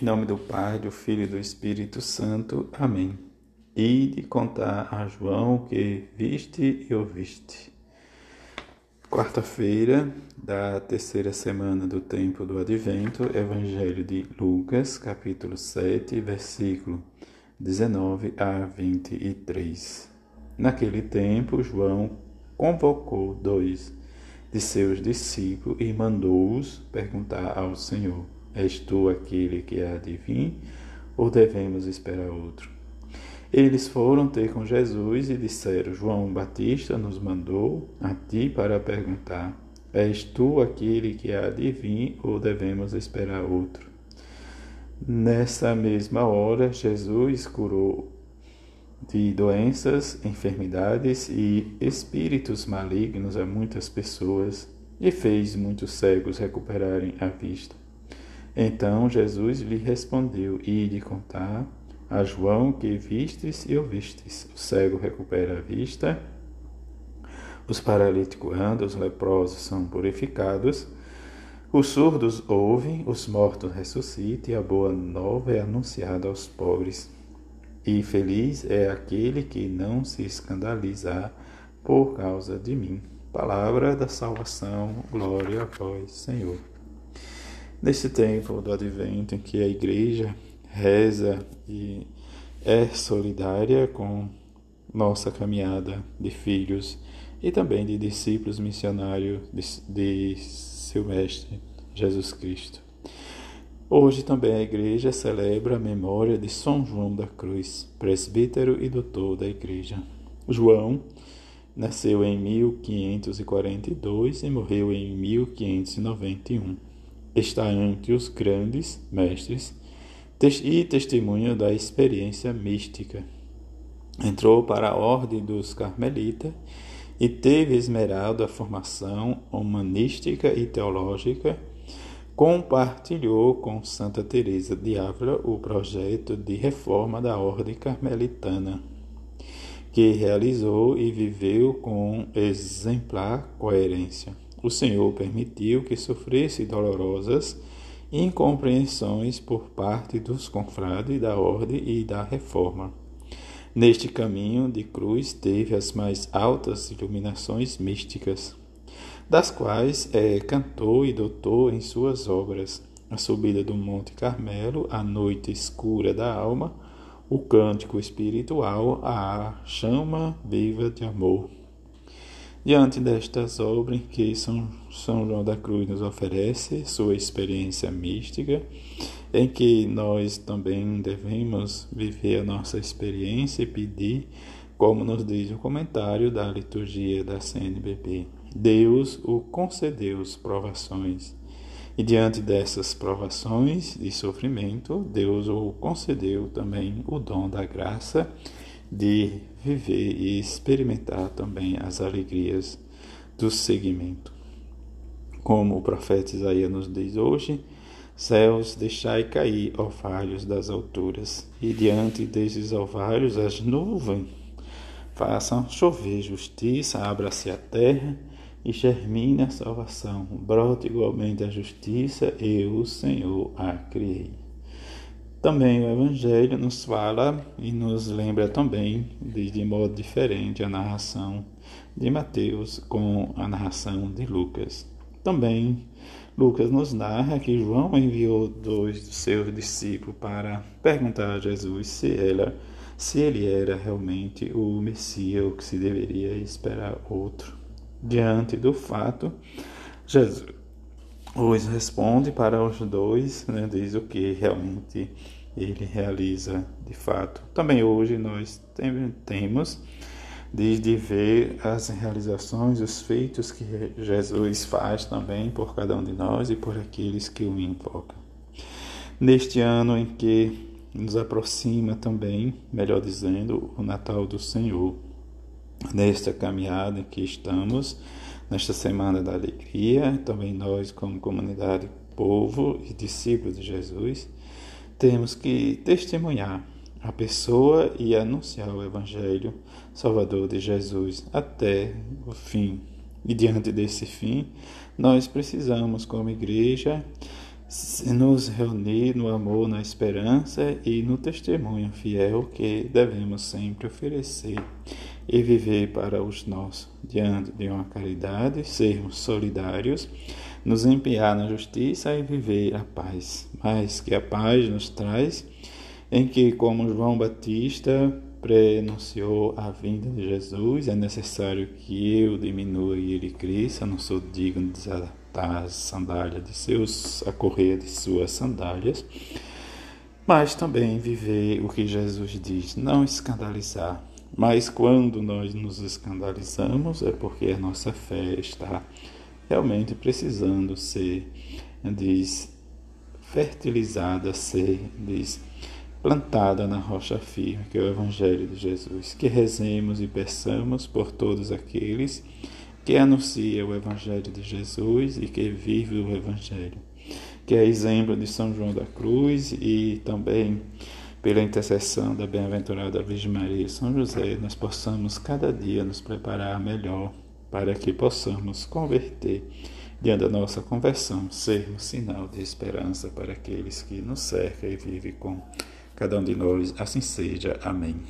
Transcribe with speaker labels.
Speaker 1: Em nome do Pai, do Filho e do Espírito Santo. Amém. E de contar a João o que viste e ouviste. Quarta-feira da terceira semana do tempo do Advento, Evangelho de Lucas, capítulo 7, versículo 19 a 23. Naquele tempo, João convocou dois de seus discípulos e mandou-os perguntar ao Senhor És tu aquele que há de vir, ou devemos esperar outro? Eles foram ter com Jesus e disseram: João Batista nos mandou a ti para perguntar: És tu aquele que há de vir, ou devemos esperar outro? Nessa mesma hora, Jesus curou de doenças, enfermidades e espíritos malignos a muitas pessoas e fez muitos cegos recuperarem a vista. Então Jesus lhe respondeu: Ide contar a João que vistes e ouvistes. O cego recupera a vista, os paralíticos andam, os leprosos são purificados, os surdos ouvem, os mortos ressuscitam, e a boa nova é anunciada aos pobres. E feliz é aquele que não se escandalizar por causa de mim. Palavra da salvação, glória a vós, Senhor. Nesse tempo do advento em que a igreja reza e é solidária com nossa caminhada de filhos e também de discípulos missionários de, de seu Mestre Jesus Cristo. Hoje também a igreja celebra a memória de São João da Cruz, presbítero e doutor da igreja. João nasceu em 1542 e morreu em 1591 está entre os grandes mestres e testemunho da experiência mística. Entrou para a ordem dos carmelitas e teve esmerado a formação humanística e teológica. Compartilhou com Santa Teresa de Ávila o projeto de reforma da ordem carmelitana, que realizou e viveu com exemplar coerência o Senhor permitiu que sofresse dolorosas incompreensões por parte dos confrades da ordem e da reforma. Neste caminho de cruz teve as mais altas iluminações místicas, das quais é cantor e doutor em suas obras, a subida do Monte Carmelo, a noite escura da alma, o cântico espiritual, a chama viva de amor. Diante destas obras que São, São João da Cruz nos oferece, sua experiência mística, em que nós também devemos viver a nossa experiência e pedir, como nos diz o comentário da liturgia da CNBB. Deus o concedeu provações. E diante dessas provações e sofrimento, Deus o concedeu também o dom da graça de viver e experimentar também as alegrias do seguimento. Como o profeta Isaías nos diz hoje, céus deixai cair orvalhos das alturas, e diante desses orvalhos as nuvens façam chover justiça, abra-se a terra e germine a salvação, brote igualmente a justiça, eu, o Senhor, a criei. Também o Evangelho nos fala e nos lembra também, de modo diferente, a narração de Mateus com a narração de Lucas. Também Lucas nos narra que João enviou dois dos seus discípulos para perguntar a Jesus se, ela, se ele era realmente o Messias ou que se deveria esperar outro. Diante do fato, Jesus os responde para os dois, né, diz o que realmente ele realiza de fato. Também hoje nós temos de ver as realizações, os feitos que Jesus faz também por cada um de nós e por aqueles que o invocam. Neste ano em que nos aproxima também, melhor dizendo, o Natal do Senhor, nesta caminhada em que estamos, nesta Semana da Alegria, também nós, como comunidade, povo e discípulos de Jesus, temos que testemunhar a pessoa e anunciar o Evangelho Salvador de Jesus até o fim. E diante desse fim, nós precisamos, como igreja, nos reunir no amor, na esperança e no testemunho fiel que devemos sempre oferecer e viver para os nossos, diante de uma caridade, sermos solidários, nos empenhar na justiça e viver a paz. Mas que a paz nos traz, em que, como João Batista prenunciou a vinda de Jesus, é necessário que eu diminua e ele cresça, não sou digno de desatar as sandálias de seus, a correia de suas sandálias, mas também viver o que Jesus diz, não escandalizar. Mas quando nós nos escandalizamos é porque a nossa fé está realmente precisando ser, diz, fertilizada, ser, diz, plantada na rocha firme, que é o Evangelho de Jesus. Que rezemos e peçamos por todos aqueles que anunciam o Evangelho de Jesus e que vivem o Evangelho. Que é exemplo de São João da Cruz e também pela intercessão da bem-aventurada Virgem Maria e São José, nós possamos cada dia nos preparar melhor para que possamos converter diante da nossa conversão, sermos sinal de esperança para aqueles que nos cercam e vivem com cada um de nós. Assim seja. Amém.